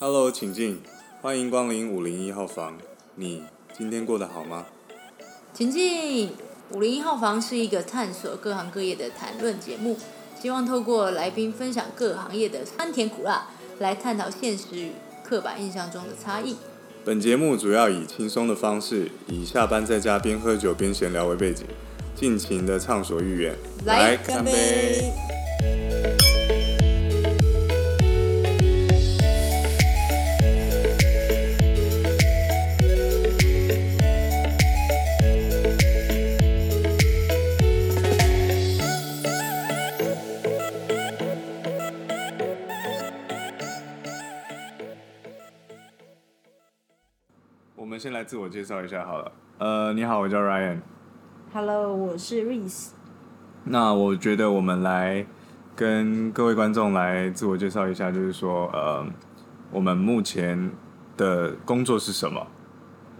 Hello，请进，欢迎光临五零一号房。你今天过得好吗？请进，五零一号房是一个探索各行各业的谈论节目，希望透过来宾分享各行业的酸甜苦辣，来探讨现实与刻板印象中的差异。本节目主要以轻松的方式，以下班在家边喝酒边闲聊为背景，尽情的畅所欲言。来干杯！！自我介绍一下好了。呃，你好，我叫 Ryan。Hello，我是 Reese。那我觉得我们来跟各位观众来自我介绍一下，就是说，呃，我们目前的工作是什么？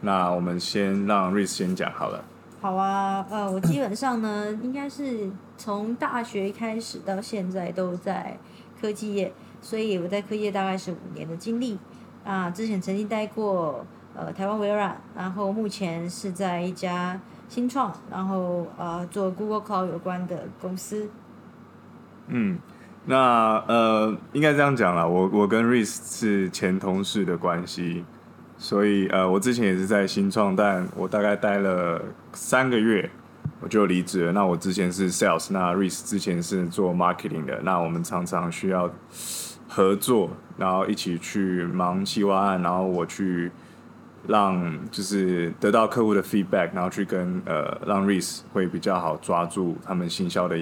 那我们先让 Reese 先讲好了。好啊，呃，我基本上呢，应该是从大学开始到现在都在科技业，所以我在科技业大概是五年的经历。啊，之前曾经待过呃台湾微软，然后目前是在一家新创，然后呃做 Google Cloud 有关的公司。嗯，那呃，应该这样讲啦，我我跟 Ris 是前同事的关系，所以呃，我之前也是在新创，但我大概待了三个月，我就离职了。那我之前是 Sales，那 r i s 之前是做 Marketing 的，那我们常常需要合作，然后一起去忙企划案，然后我去让就是得到客户的 feedback，然后去跟呃让 Reese 会比较好抓住他们行销的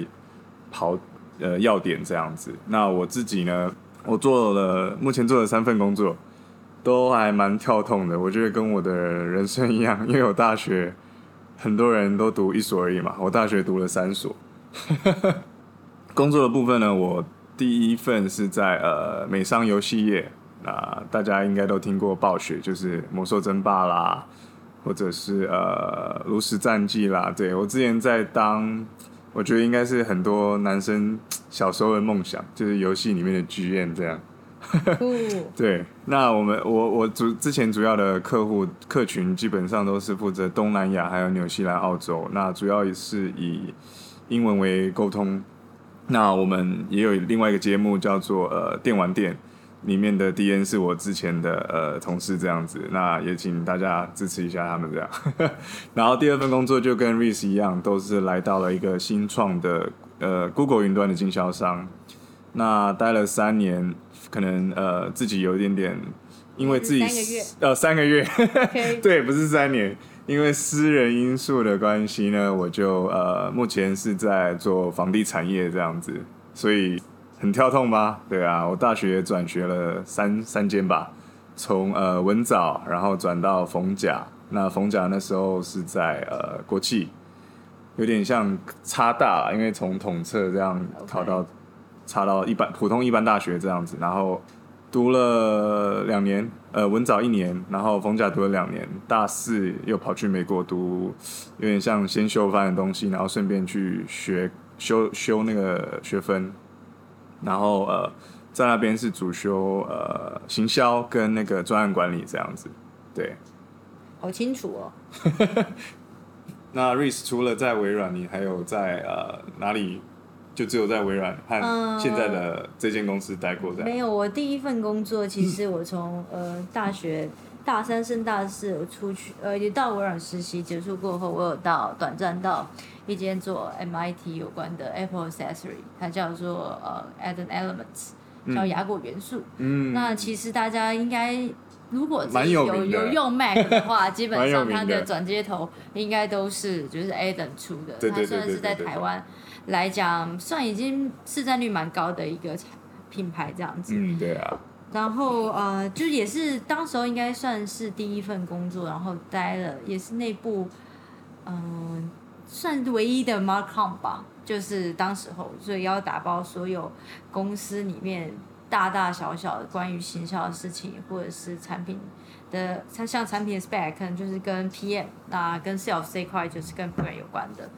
跑呃要点这样子。那我自己呢，我做了目前做了三份工作，都还蛮跳痛的。我觉得跟我的人生一样，因为我大学很多人都读一所而已嘛，我大学读了三所。工作的部分呢，我第一份是在呃美商游戏业，那大家应该都听过暴雪，就是魔兽争霸啦，或者是呃炉石战记啦。对我之前在当，我觉得应该是很多男生小时候的梦想，就是游戏里面的剧院这样。对，那我们我我主之前主要的客户客群基本上都是负责东南亚还有纽西兰、澳洲，那主要也是以英文为沟通。那我们也有另外一个节目叫做呃电玩店，里面的 DN 是我之前的呃同事这样子，那也请大家支持一下他们这样。然后第二份工作就跟 Reese 一样，都是来到了一个新创的呃 Google 云端的经销商，那待了三年，可能呃自己有一点点，因为自己三个月。呃三个月，对，不是三年，因为私人因素的关系呢，我就呃目前是在做房地产业这样子，所以很跳痛吧？对啊，我大学转学了三三间吧，从呃文藻，然后转到逢甲，那逢甲那时候是在呃国际，有点像差大，因为从统测这样考到差到一般普通一般大学这样子，然后读了两年，呃，文藻一年，然后逢甲读了两年，大四又跑去美国读，有点像先修班的东西，然后顺便去学修修那个学分，然后呃，在那边是主修呃行销跟那个专案管理这样子，对。好清楚哦。那 Rice 除了在微软，你还有在呃哪里？就只有在微软和嗯现在的这间公司待过这样。没有，我第一份工作其实我从呃大学大三升大四，我出去呃也到微软实习，结束过后，我有到短暂到一间做 MIT 有关的 Apple Accessory，它叫做呃 Add Elements，叫雅果元素。嗯，那其实大家应该。如果自己有有有用 Mac 的话，基本上它的转接头应该都是就是 Adam 出的，对对对它算是在台湾来讲，算已经市占率蛮高的一个品牌这样子。嗯，对啊，然后呃，就也是当时候应该算是第一份工作，然后待了也是内部，嗯、算唯一的 Marcom 吧，就是当时候，所以要打包所有公司里面大大小小的关于行销的事情，或者是产品的，它像产品的 spec 可能就是跟 PM，那跟 sales 这一块就是跟 PM 有关的，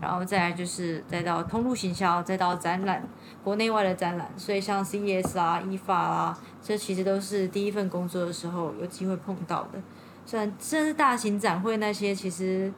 然后再来就是再到通路行销，再到展览，国内外的展览，所以像 CES 啊、IFA 啊，这其实都是第一份工作的时候有机会碰到的。虽然真是大型展会那些，其实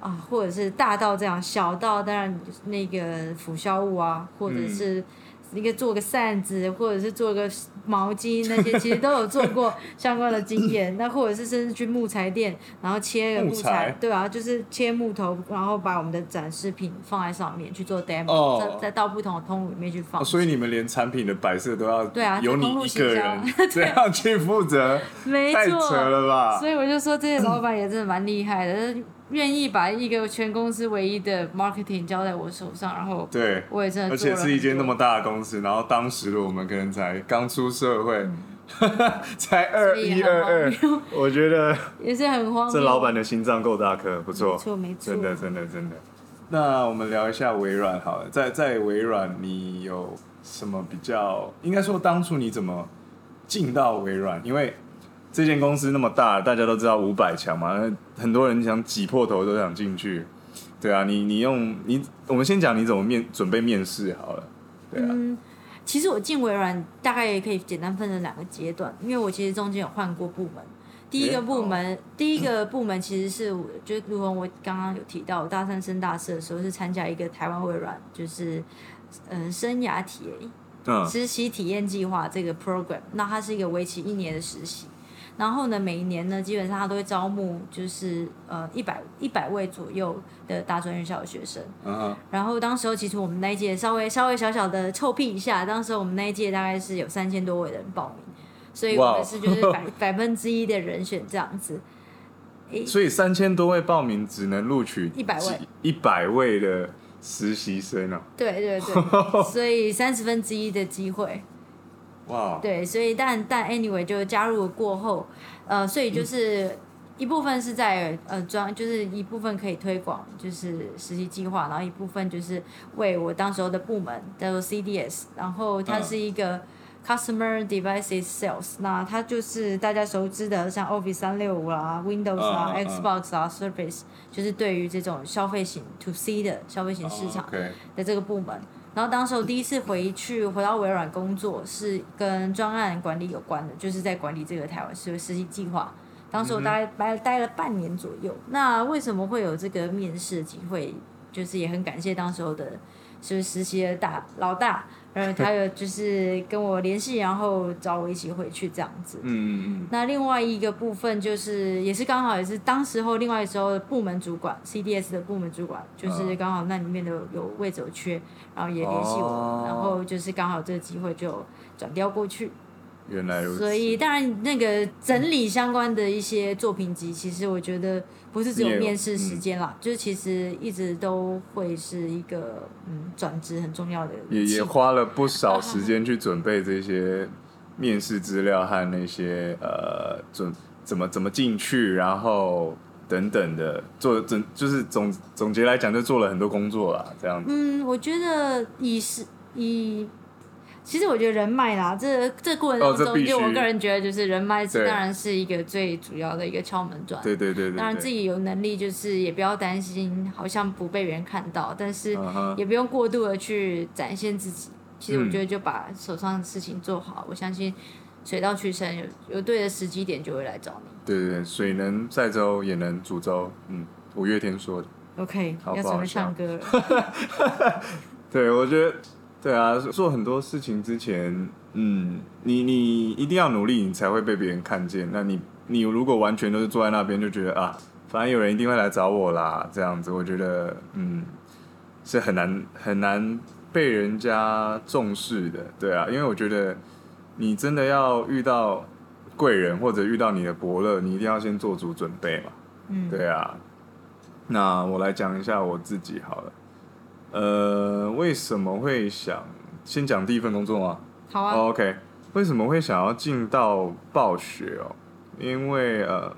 啊，或者是大到这样，小到当然那个腐销物啊，或者是。一个做个扇子，或者是做个毛巾，那些 其实都有做过相关的经验。那或者是甚至去木材店，然后切个木材，对啊，就是切木头，然后把我们的展示品放在上面去做 demo，再再到不同的通路里面去放。所以你们连产品的摆设都要对啊，有你一个人 这样去负责，太扯了吧？所以我就说这些老板也真的蛮厉害的。愿意把一个全公司唯一的 marketing 交在我手上，然后对，我也真的，而且是一间那么大的公司，然后当时的我们可能才刚出社会，才二一二二，我觉得 也是很慌。这老板的心脏够大颗，不错，没错没错，真的真的真的。那我们聊一下微软好了，在在微软你有什么比较？应该说当初你怎么进到微软？因为这间公司那么大，大家都知道五百强嘛，很多人想挤破头都想进去。对啊，你你用你，我们先讲你怎么面准备面试好了。对啊，嗯，其实我进微软大概也可以简单分成两个阶段，因为我其实中间有换过部门。第一个部门，第一个部门其实是，就如同我刚刚有提到，大三升大四的时候是参加一个台湾微软，就是嗯生涯体验实习体验计划这个 program，那它是一个为期一年的实习。然后呢，每一年呢，基本上他都会招募，就是呃一百一百位左右的大专院校的学生。嗯。然后当时候其实我们那一届稍微稍微小小的臭屁一下，当时我们那一届大概是有三千多位的人报名，所以我们是就是百百分之一的人选这样子。所以三千多位报名只能录取一百位一百位的实习生啊？对对对，所以三十分之一的机会。对，所以但但 anyway 就加入过后，呃，所以就是一部分是在呃专，就是一部分可以推广就是实习计划，然后一部分就是为我当时候的部门叫做 CDS，然后它是一个 Customer Devices Sales，那它就是大家熟知的像 Office 三六五啦、Windows 啊、Xbox 啊、Surface，就是对于这种消费型 To C 的消费型市场的这个部门。然后当时我第一次回去回到微软工作，是跟专案管理有关的，就是在管理这个台湾实实习计划。当时我大概待待了半年左右。那为什么会有这个面试机会？就是也很感谢当时候的，是实习的大老大。然后他有就是跟我联系，然后找我一起回去这样子。嗯嗯嗯。那另外一个部分就是，也是刚好也是当时候另外时候的部门主管，CDS 的部门主管，就是刚好那里面的有位置有缺，然后也联系我，然后就是刚好这个机会就转调过去。原来如此。所以当然那个整理相关的一些作品集，其实我觉得。不是只有面试时间啦，就是其实一直都会是一个嗯转职很重要的。也也花了不少时间去准备这些面试资料和那些呃准怎么怎么进去，然后等等的做总就是总总结来讲，就做了很多工作啦，这样子。嗯，我觉得以是以。其实我觉得人脉啦，这这过程当中，就我个人觉得，就是人脉当然是一个最主要的一个敲门砖。对对对。当然自己有能力，就是也不要担心，好像不被别人看到，但是也不用过度的去展现自己。其实我觉得就把手上的事情做好，我相信水到渠成，有有对的时机点就会来找你。对对对，水能载舟也能煮粥，嗯，五月天说的。OK，要准备唱歌了。对，我觉得。对啊，做很多事情之前，嗯，你你一定要努力，你才会被别人看见。那你你如果完全都是坐在那边，就觉得啊，反正有人一定会来找我啦，这样子，我觉得嗯，是很难很难被人家重视的。对啊，因为我觉得你真的要遇到贵人或者遇到你的伯乐，你一定要先做足准备嘛。嗯，对啊。那我来讲一下我自己好了。呃，为什么会想先讲第一份工作吗？好啊。OK，为什么会想要进到暴雪哦？因为呃，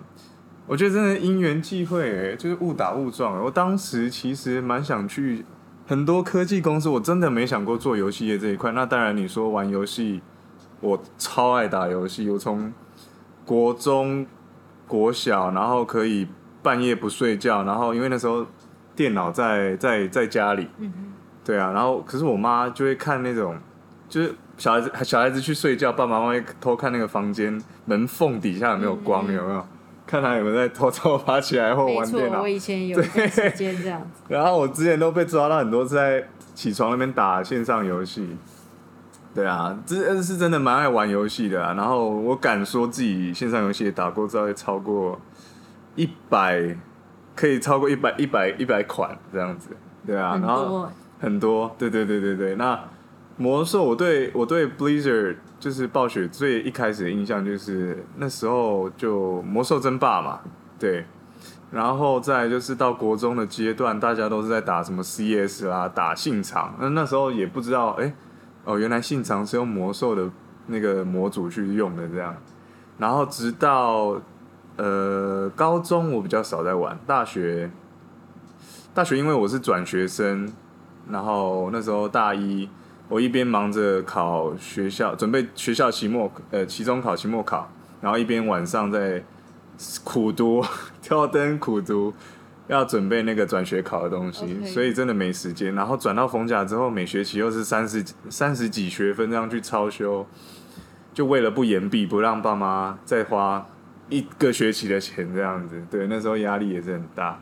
我觉得真的因缘际会，就是误打误撞。我当时其实蛮想去很多科技公司，我真的没想过做游戏业这一块。那当然，你说玩游戏，我超爱打游戏，我从国中国小，然后可以半夜不睡觉，然后因为那时候电脑在在在家里，嗯对啊，然后可是我妈就会看那种，就是小孩子小孩子去睡觉，爸爸妈妈会偷看那个房间门缝底下有没有光，有没有？看他有没有在偷偷爬起来或玩电，脑我。以前有一段时间这样子。然后我之前都被抓到很多次在起床那边打线上游戏。对啊，这是真的蛮爱玩游戏的啊。然后我敢说自己线上游戏也打过，大概超过一百，可以超过一百一百一百款这样子。对啊，很然后多很多，对对对对对。那魔兽，我对我对 Blizzard 就是暴雪最一开始的印象就是那时候就魔兽争霸嘛，对。然后再就是到国中的阶段，大家都是在打什么 CS 啦，打信长。那那时候也不知道，哎，哦，原来信长是用魔兽的那个模组去用的这样。然后直到呃高中我比较少在玩，大学大学因为我是转学生，然后那时候大一，我一边忙着考学校，准备学校期末呃期中考、期末考，然后一边晚上在苦读、挑灯苦读，要准备那个转学考的东西所以真的没时间。然后转到逢甲之后，每学期又是三十三十几学分这样去超修，就为了不延毕，不让爸妈再花一个学期的钱这样子。对，那时候压力也是很大。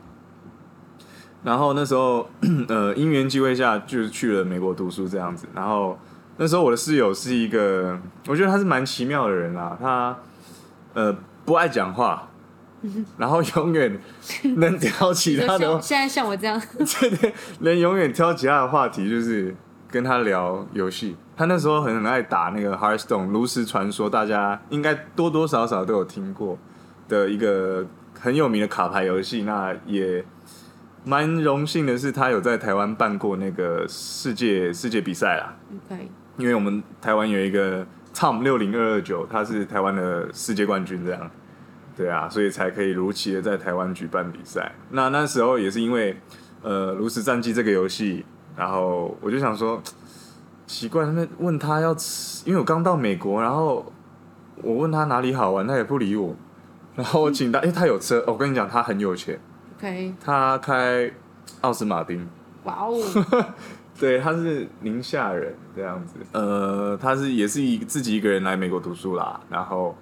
然后那时候，呃，因缘机会下，就是去了美国读书这样子。然后那时候我的室友是一个，我觉得他是蛮奇妙的人啦。他呃不爱讲话，然后永远 能挑起他的像现在像我这样，对对，能永远挑起他的话题，就是跟他聊游戏。他那时候很很爱打那个 Hearthstone 炉石传说，大家应该多多少少都有听过的一个很有名的卡牌游戏。那也蛮荣幸的是，他有在台湾办过那个世界世界比赛啦。OK，因为我们台湾有一个 Tom 六零二二九，他是台湾的世界冠军，这样，对啊，所以才可以如期的在台湾举办比赛。那那时候也是因为呃《炉石战记》这个游戏，然后我就想说，奇怪，他们问他要吃，因为我刚到美国，然后我问他哪里好玩，他也不理我，然后我请他，因为他有车，我跟你讲，他很有钱，OK，他开奥斯马丁。哇哦，对，他是宁夏人这样子。呃，他是也是一自己一个人来美国读书啦。然后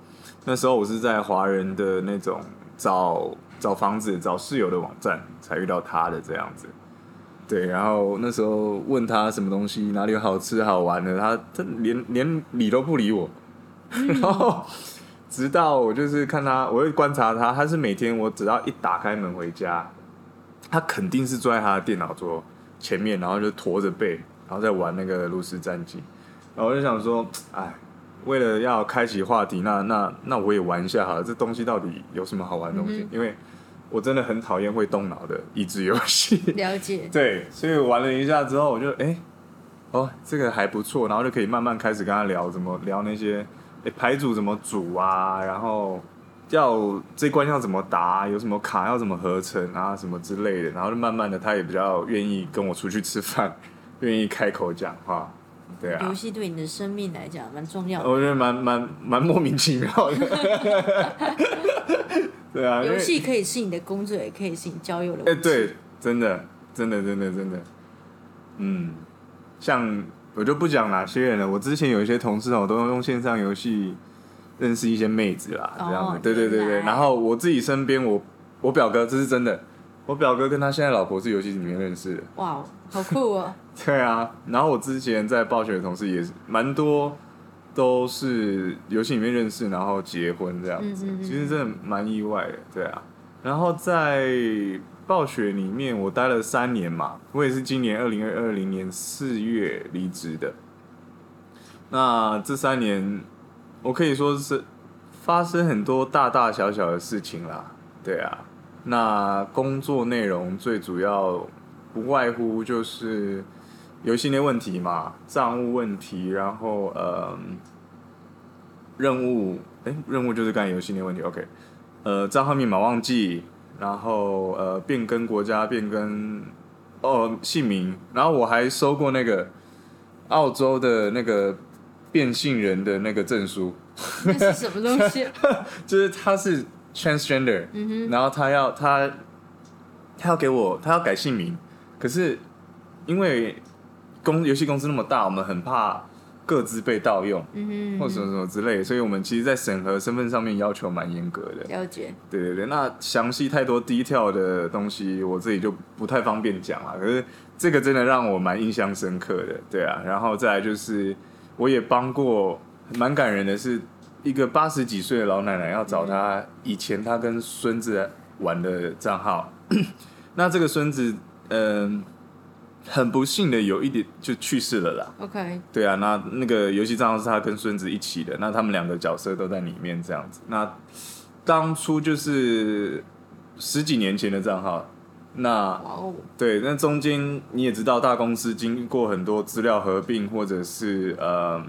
那时候我是在华人的那种找找房子、找室友的网站才遇到他的这样子。对，然后那时候问他什么东西，哪里有好吃好玩的，他他连连理都不理我。然后直到我就是看他，我会观察他，他是每天我只要一打开门回家，他肯定是坐在他的电脑桌前面，然后就驼着背，然后在玩那个炉石战记。然后我就想说，哎，为了要开启话题，那那那我也玩一下好了。这东西到底有什么好玩的东西？嗯因为我真的很讨厌会动脑的益智游戏。了解，对，所以玩了一下之后，我就哎、哦，这个还不错，然后就可以慢慢开始跟他聊，怎么聊那些哎、牌组怎么组啊，然后要这关要怎么打，有什么卡要怎么合成啊，什么之类的，然后就慢慢的他也比较愿意跟我出去吃饭，愿意开口讲话，对啊游，戏对你的生命来讲蛮重要的。我觉得蛮蛮蛮莫名其妙的，对啊，游戏可以是你的工作，也可以是你交友的哎。对，真的，真的，真的，真的，嗯，像我就不讲哪些人了。我之前有一些同事哦，都用线上游戏认识一些妹子啦，这样子。哦对对对对。然后我自己身边，我我表哥这是真的，我表哥跟他现在老婆是游戏里面认识的。哇哦，好酷哦！对啊，然后我之前在暴雪的同事也是蛮多，都是游戏里面认识，然后结婚这样子，嗯嗯嗯其实真的蛮意外的，对啊。然后在暴雪里面，我待了三年嘛，我也是今年二零二零年四月离职的。那这三年，我可以说是发生很多大大小小的事情啦，对啊。那工作内容最主要不外乎就是游戏内问题嘛，账务问题，然后呃，任务，哎、任务就是干游戏内问题，OK，呃，账号密码忘记，然后呃，变更国家，变更哦姓名，然后我还收过那个澳洲的那个变性人的那个证书，那是什么东西？就是他是 transgender，、然后他要他他要给我他要改姓名，可是因为公游戏公司那么大，我们很怕各自被盗用，嗯或什么什么之类的，所以我们其实，在审核身份上面要求蛮严格的。了解，对对对，那详细太多 detail 的东西，我自己就不太方便讲了。可是这个真的让我蛮印象深刻的，对啊。然后再来就是，我也帮过，蛮感人的是，一个八十几岁的老奶奶要找她以前她跟孙子玩的账号，那这个孙子，嗯、很不幸的有一点就去世了啦。OK，对啊，那那个游戏账号是他跟孙子一起的，那他们两个角色都在里面这样子。那当初就是十几年前的账号，那对，那中间你也知道，大公司经过很多资料合并，或者是呃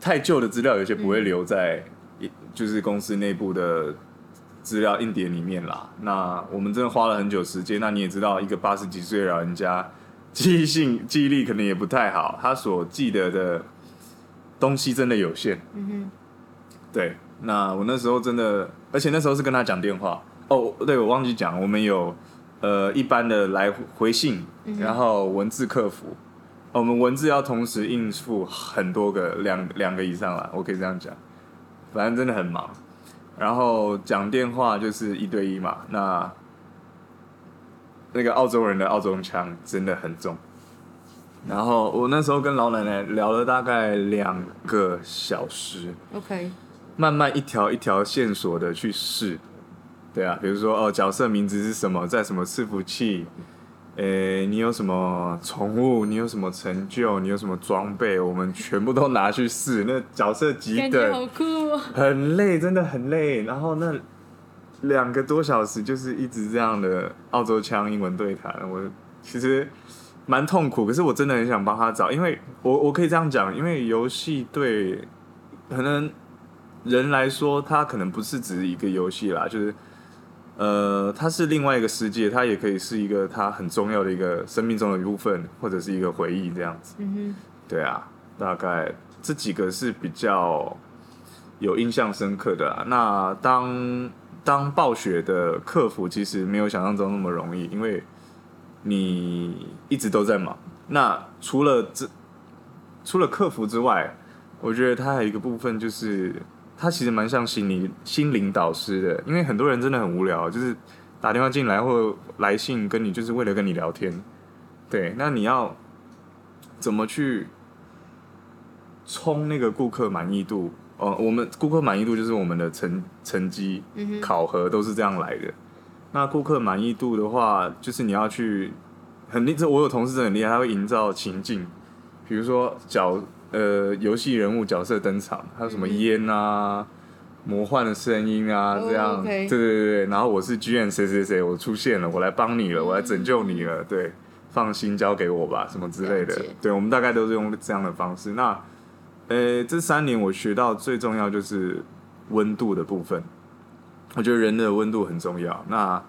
太旧的资料，有些不会留在、就是公司内部的资料硬碟里面啦。那我们真的花了很久时间。那你也知道，一个八十几岁的老人家，记忆性 记忆力可能也不太好，他所记得的东西真的有限。嗯哼对，那我那时候真的，而且那时候是跟他讲电话。哦，对，我忘记讲，我们有呃一般的来回信，然后文字客服。哦我们文字要同时应付很多个，两两个以上啦，我可以这样讲。反正真的很忙。然后讲电话就是一对一嘛，那那个澳洲人的澳洲腔真的很重。然后我那时候跟老奶奶聊了大概两个小时，，OK，慢慢一条一条线索的去试，对啊，比如说哦，角色名字是什么，在什么伺服器，诶，你有什么宠物，你有什么成就，你有什么装备，我们全部都拿去试。那角色几感觉好等，酷哦。很累，真的很累。然后那两个多小时就是一直这样的澳洲腔英文对谈，我其实蛮痛苦，可是我真的很想帮他找，因为我我可以这样讲，因为游戏对可能人来说，它可能不是只是一个游戏啦，就是呃，它是另外一个世界，它也可以是一个它很重要的一个生命中的一部分，或者是一个回忆这样子。嗯对啊，大概这几个是比较有印象深刻的啊。那当当暴雪的客服，其实没有想象中那么容易，因为你一直都在忙。那除了这除了客服之外，我觉得它还有一个部分就是，他其实蛮像心理心灵导师的，因为很多人真的很无聊，就是打电话进来或来信跟你，就是为了跟你聊天。对，那你要怎么去冲那个顾客满意度？哦，我们顾客满意度就是我们的成成绩，考核都是这样来的。那顾客满意度的话，就是你要去很厉，这我有同事真的很厉害，他会营造情境，比如说角呃游戏人物角色登场，还有什么烟啊、魔幻的声音啊，哦这样，对对对对。然后我是 G N 谁谁谁，我出现了，我来帮你了，我来拯救你了，对，放心交给我吧，什么之类的。对，我们大概都是用这样的方式。那呃，这三年我学到最重要就是温度的部分。我觉得人的温度很重要。那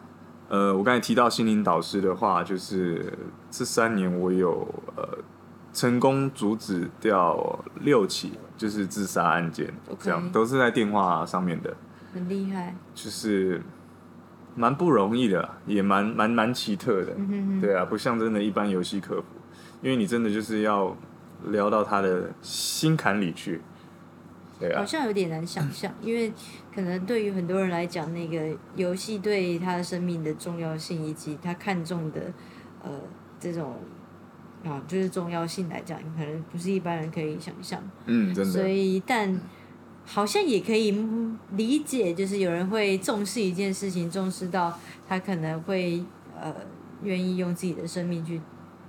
呃，我刚才提到心灵导师的话，就是这三年我有呃成功阻止掉六起就是自杀案件这样都是在电话上面的，很厉害。就是蛮不容易的，也蛮蛮蛮奇特的。嗯哼哼，对啊，不像真的一般游戏客服，因为你真的就是要聊到他的心坎里去。对啊好，像有点难想象，因为可能对于很多人来讲，那个游戏对他的生命的重要性，以及他看重的呃这种啊就是重要性来讲，可能不是一般人可以想象。嗯，真的所，以，但好像也可以嗯理解，就是有人会重视一件事情，重视到他可能会呃愿意用自己的生命去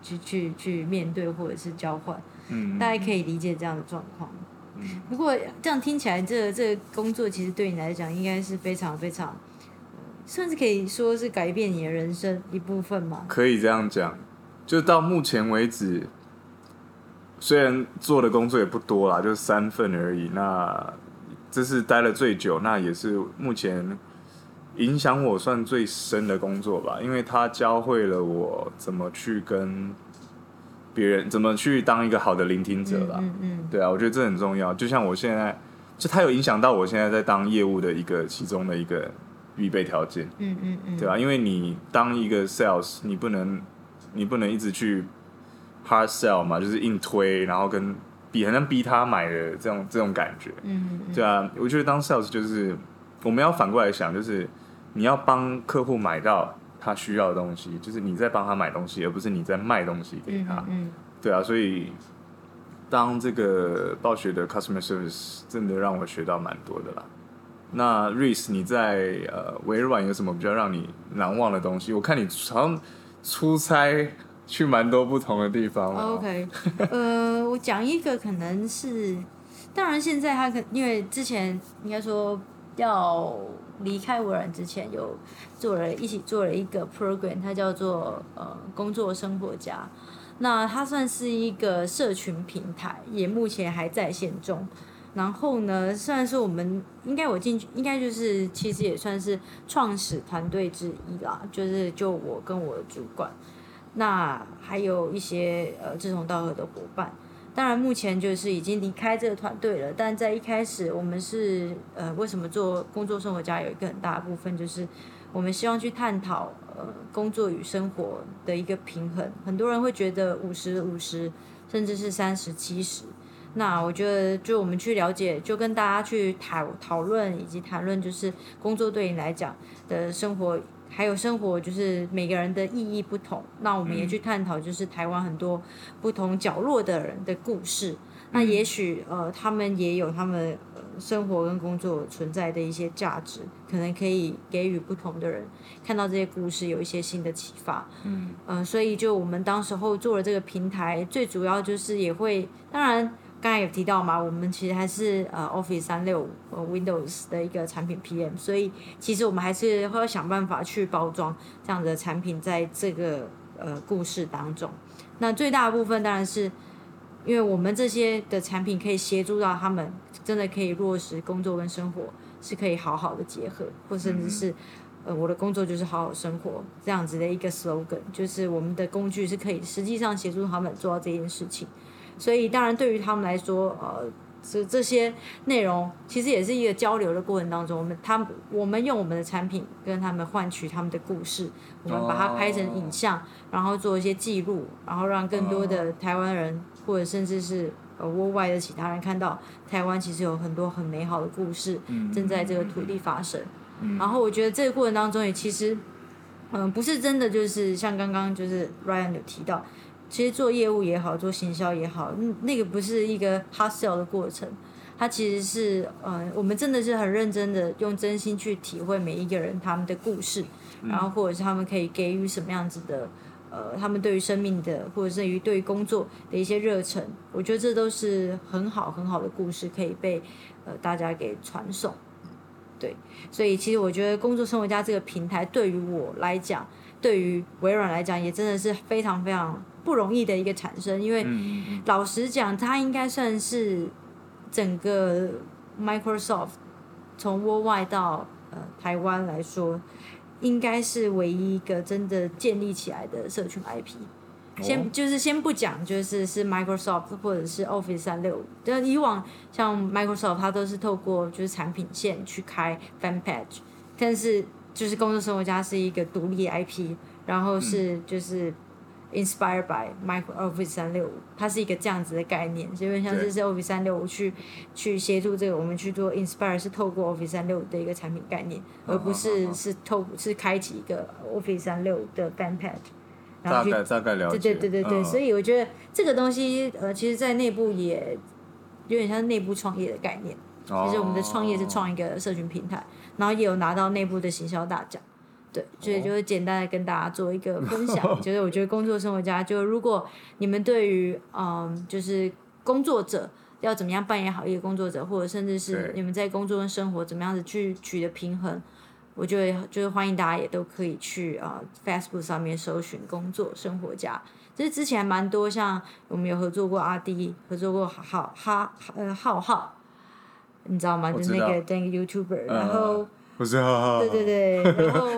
去去去面对或者是交换，嗯，大家可以理解这样的状况。嗯不过这样听起来，这个这个工作其实对你来讲，应该是非常非常，呃算是可以说是改变你的人生一部分嘛。可以这样讲，就到目前为止，虽然做的工作也不多啦，就三份而已。那这是待了最久，那也是目前影响我算最深的工作吧，因为它教会了我怎么去跟别人，怎么去当一个好的聆听者吧。嗯嗯对啊，我觉得这很重要。就像我现在就它有影响到我现在在当业务的一个其中的一个预备条件，嗯嗯嗯，对吧、因为你当一个 sales，你不能你不能一直去 hard sell 嘛，就是硬推，然后跟逼好像逼他买的这种这种感觉，嗯嗯对啊，我觉得当 sales 就是我们要反过来想，就是你要帮客户买到他需要的东西，就是你在帮他买东西，而不是你在卖东西给他。嗯嗯对啊，所以当这个暴雪的 customer service 真的让我学到蛮多的啦。那 Reese，你在呃微软有什么比较让你难忘的东西？我看你好像出差去蛮多不同的地方哦。OK，呃，我讲一个可能是，当然现在他可因为之前应该说要离开微软之前，有做了一起做了一个 program，它叫做呃工作生活家。那它算是一个社群平台，也目前还在线中。然后呢，虽然说我们应该我进去，应该就是其实也算是创始团队之一啦，就是就我跟我的主管。那还有一些呃志同道合的伙伴。当然，目前就是已经离开这个团队了。但在一开始，我们是呃，为什么做工作生活家有一个很大的部分，就是我们希望去探讨呃工作与生活的一个平衡。很多人会觉得五十五十，甚至是三十七十。那我觉得，就我们去了解，就跟大家去讨讨论以及谈论，就是工作对你来讲的生活还有生活，就是每个人的意义不同。那我们也去探讨，就是台湾很多不同角落的人的故事。那也许呃，他们也有他们、呃、生活跟工作存在的一些价值，可能可以给予不同的人看到这些故事有一些新的启发。嗯，呃，所以就我们当时候做了这个平台，最主要就是也会，当然。刚才有提到嘛，我们其实还是呃 Office 三六 Windows 的一个产品 PM，所以其实我们还是会想办法去包装这样的产品在这个呃故事当中。那最大的部分当然是因为我们这些的产品可以协助到他们，真的可以落实工作跟生活是可以好好的结合，或甚至是。呃，我的工作就是好好生活这样子的一个 slogan，就是我们的工具是可以实际上协助他们做到这件事情。所以，当然对于他们来说，呃，这这些内容其实也是一个交流的过程当中，我们他们我们用我们的产品跟他们换取他们的故事，我们把它拍成影像，然后做一些记录，然后让更多的台湾人或者甚至是呃国外的其他人看到台湾其实有很多很美好的故事正在这个土地发生。然后我觉得这个过程当中也其实，嗯，不是真的就是像刚刚就是 Ryan 有提到。其实做业务也好，做行销也好，嗯，那个不是一个 hard sell 的过程，它其实是，呃，我们真的是很认真的用真心去体会每一个人他们的故事，然后或者是他们可以给予什么样子的，呃，他们对于生命的，或者是于对于工作的一些热忱，我觉得这都是很好很好的故事，可以被呃大家给传送。对，所以其实我觉得工作生活家这个平台对于我来讲，对于微软来讲，也真的是非常非常。不容易的一个产生，因为老实讲，它应该算是整个 Microsoft 从 Worldwide 到呃台湾来说，应该是唯一一个真的建立起来的社群 IP。先就是先不讲，就是是 Microsoft 或者是 Office 三六五，就以往像 Microsoft 它都是透过就是产品线去开 Fan Page，但是就是工作生活家是一个独立 IP，然后是就是。Inspired by Micro Office 三六五，它是一个这样子的概念，所以像是是 Office 三六五去去协助这个我们去做 Inspire 是透过 Office 三六五的一个产品概念，而不是是透是开启一个 Office 三六五的去大概大概了解。对对对对对，嗯所以我觉得这个东西呃，其实在内部也有点像内部创业的概念。其实我们的创业是创一个社群平台，然后也有拿到内部的行销大奖。对，所以就是简单的跟大家做一个分享，就是我觉得工作生活家，就如果你们对于嗯，就是工作者要怎么样扮演好一个工作者，或者甚至是你们在工作跟生活怎么样子去取得平衡，我觉得就是欢迎大家也都可以去啊、Facebook 上面搜寻工作生活家。其实之前蛮多，像我们有合作过阿迪，合作过浩浩哈呃浩浩，你知道吗？就是那个那个 YouTuber，嗯然后我是哈哈，对对对，然后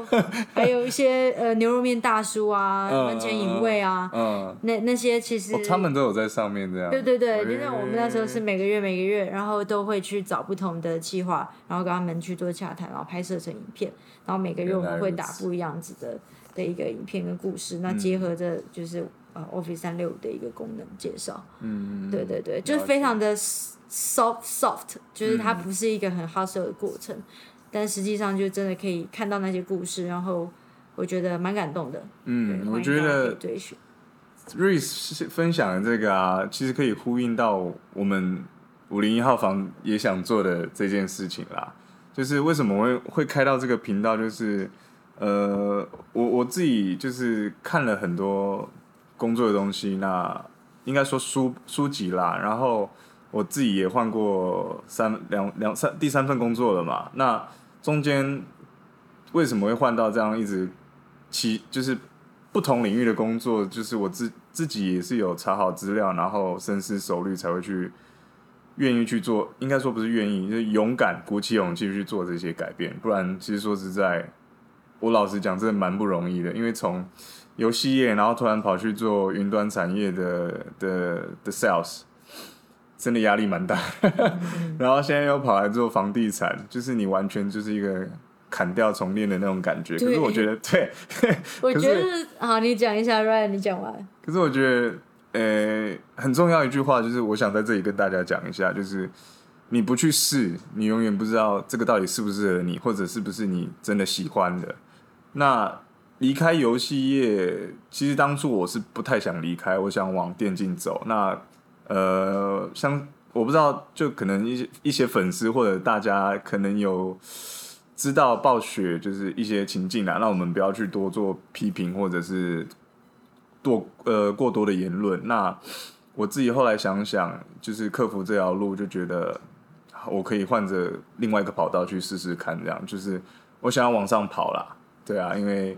还有一些呃牛肉面大叔啊，嗯门前影卫啊，嗯，那那些其实、哦，他们都有在上面这样，对对对，哎就像我们那时候是每个月每个月，然后都会去找不同的计划，然后跟他们去做洽谈，然后拍摄成影片，然后每个月我们会打不一样子的的一个影片跟故事，那结合着就是呃 Office 三六五的一个功能介绍，嗯，对对对，就是非常的 soft soft，就是它不是一个很 hustle 的过程，但实际上就真的可以看到那些故事，然后我觉得蛮感动的。嗯，我觉得对。瑞斯分享的这个啊，其实可以呼应到我们五零一号房也想做的这件事情啦。就是为什么会会开到这个频道，就是呃，我我自己就是看了很多工作的东西，那应该说书书籍啦，然后我自己也换过三两两三第三份工作了嘛，那中间为什么会换到这样一直其就是不同领域的工作，就是我自自己也是有查好资料，然后深思熟虑才会去愿意去做，应该说不是愿意，就是勇敢鼓起勇气去做这些改变，不然其实说实在，我老实讲，真的蛮不容易的，因为从游戏业，然后突然跑去做云端产业的的的 sales，真的压力蛮大，然后现在又跑来做房地产，就是你完全就是一个砍掉重练的那种感觉。可是我觉得，对，我 觉得好，你讲一下，Ryan，你讲完。可是我觉得，呃，很重要一句话就是，我想在这里跟大家讲一下，就是你不去试，你永远不知道这个到底适不适合你，或者是不是你真的喜欢的。那离开游戏业，其实当初我是不太想离开，我想往电竞走。那呃，像我不知道，就可能一些一些粉丝或者大家可能有知道暴雪就是一些情境啊，那我们不要去多做批评或者是多呃过多的言论。那我自己后来想想，就是克服这条路，就觉得我可以换着另外一个跑道去试试看，这样就是我想要往上跑啦。对啊，因为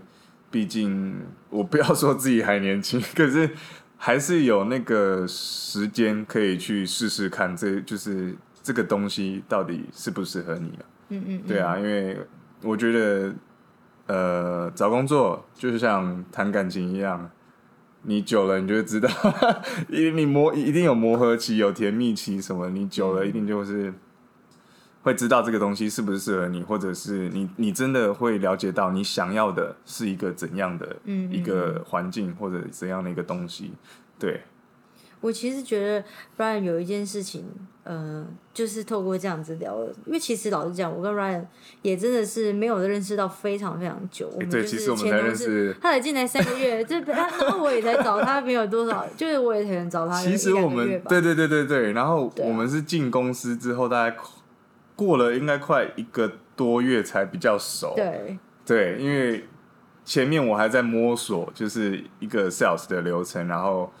毕竟我不要说自己还年轻，可是还是有那个时间可以去试试看，这就是这个东西到底适不适合你啊？嗯嗯，对啊，因为我觉得，呃，找工作就是像谈感情一样，你久了你就会知道，因为你磨一定有磨合期，有甜蜜期什么，你久了一定就是会知道这个东西是不是适合你，或者是你你真的会了解到你想要的是一个怎样的一个环境或者怎样的一个东西，对，我其实觉得 Ryan 有一件事情，呃，就是透过这样子聊了，因为其实老实讲，我跟 Ryan 也真的是没有认识到非常非常久，我们对就是其实我们才前同事认识。他才进来三个月，这他然后我也才找他没有多少，就是我也才能找他其实我们对对对对对，然后我们是进公司之后，大概过了应该快一个多月才比较熟。对对，因为前面我还在摸索，就是一个 sales 的流程，然后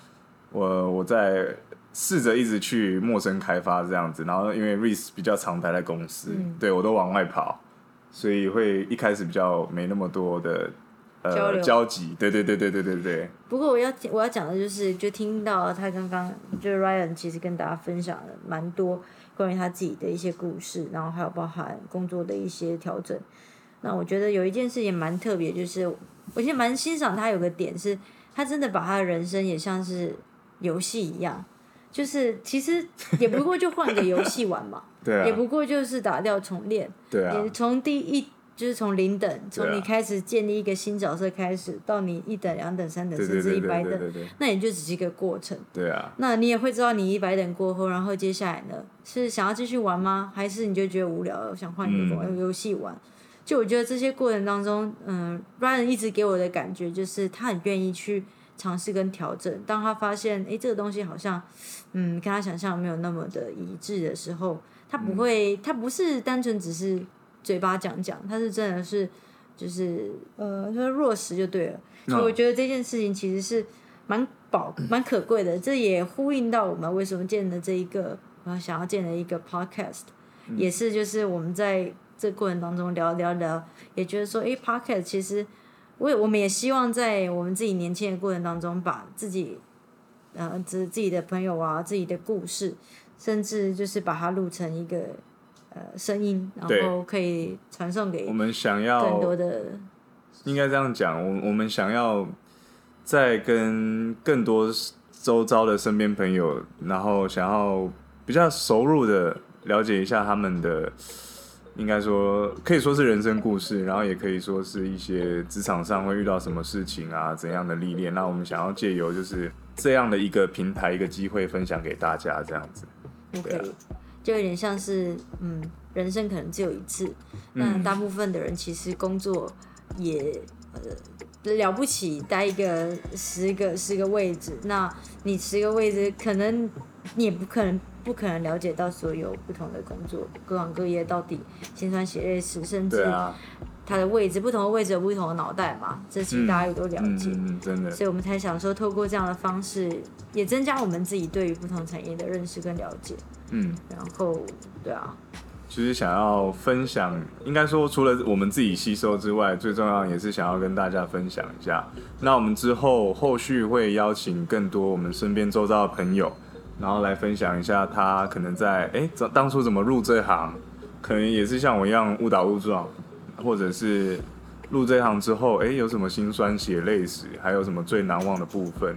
我我在试着一直去陌生开发这样子，然后因为 Reese 比较常待在公司，嗯对我都往外跑，所以会一开始比较没那么多的呃交集。对对对对对对对，不过我要我要讲的就是，就听到他刚刚就是 Ryan 其实跟大家分享了蛮多关于他自己的一些故事，然后还有包含工作的一些调整。那我觉得有一件事也蛮特别，就是我其实蛮欣赏他有个点是，他真的把他的人生也像是游戏一样，就是其实也不过就换个游戏玩嘛，对啊，也不过就是打掉重练。对啊，也从第一就是从零等，从你开始建立一个新角色开始，到你一等、两等、三等，甚至一百等，那也就只是一个过程。对啊，那你也会知道你一百等过后，然后接下来呢，是想要继续玩吗？还是你就觉得无聊了，想换一个嗯游戏玩？就我觉得这些过程当中，嗯，Ryan 一直给我的感觉就是他很愿意去尝试跟调整。当他发现，诶，这个东西好像，嗯，跟他想象没有那么的一致的时候，他不会，他不是单纯只是嘴巴讲讲，他是真的是，就是呃，就是落实就对了。所以我觉得这件事情其实是蛮宝、蛮可贵的。这也呼应到我们为什么建的这一个呃想要建的一个 podcast，、也是就是我们在这过程当中聊聊聊，也觉得说，诶 p o d c a s t 其实我也我们也希望在我们自己年轻的过程当中，把自己呃自自己的朋友啊、自己的故事，甚至就是把它录成一个呃声音，然后可以传送给我们想要更多的应该这样讲，我我们想要再跟更多周遭的身边朋友，然后想要比较熟入的了解一下他们的，应该说可以说是人生故事，然后也可以说是一些职场上会遇到什么事情啊，怎样的历练。那我们想要借由就是这样的一个平台、一个机会，分享给大家，这样子。对就有点像是嗯，人生可能只有一次，嗯。那大部分的人其实工作也呃了不起，待一个十个十个位置，那你十个位置可能你也不可能不可能了解到所有不同的工作各行各业到底辛酸血泪史，甚至它的位置不同的位置有不同的脑袋嘛，这其实大家也都了解。嗯嗯嗯，真的，所以我们才想说，透过这样的方式，也增加我们自己对于不同产业的认识跟了解。嗯。然后，对啊，其实想要分享，应该说除了我们自己吸收之外，最重要也是想要跟大家分享一下。那我们之后后续会邀请更多我们身边周遭的朋友，然后来分享一下他可能在哎、怎当初怎么入这行，可能也是像我一样误打误撞，或者是入这一行之后哎、有什么辛酸血泪史，还有什么最难忘的部分。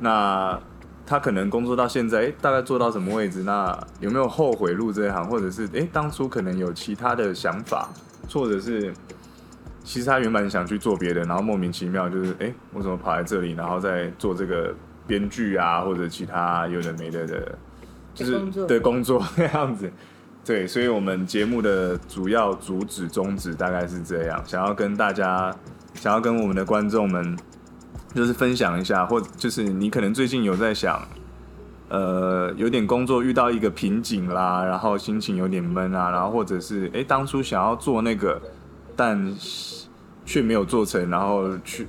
那他可能工作到现在，哎、大概做到什么位置？那有没有后悔入这一行，或者是哎、诶当初可能有其他的想法，或者是其实他原本想去做别的，然后莫名其妙就是哎、诶我怎么跑来这里，然后再做这个编剧啊，或者其他有的没的的，就是的工作的工作这样子。对，所以我们节目的主要主旨宗旨大概是这样，想要跟大家，想要跟我们的观众们就是分享一下，或就是你可能最近有在想，呃，有点工作遇到一个瓶颈啦，然后心情有点闷啊，然后或者是哎、诶当初想要做那个，但却没有做成，然后去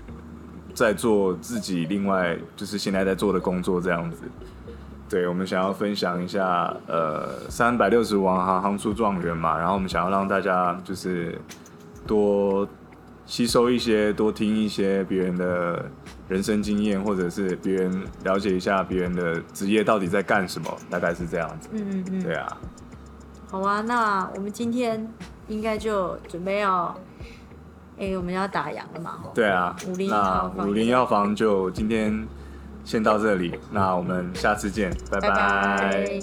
在做自己另外就是现在在做的工作这样子。对，我们想要分享一下，呃，三百六十五行行行出状元嘛，然后我们想要让大家就是多吸收一些，多听一些别人的人生经验，或者是别人了解一下别人的职业到底在干什么，大概是这样子。嗯嗯嗯，对啊，好啊，那我们今天应该就准备要，哎、我们要打烊了嘛？吼对啊501，那号房五零药房就今天先到这里，那我们下次见，拜拜。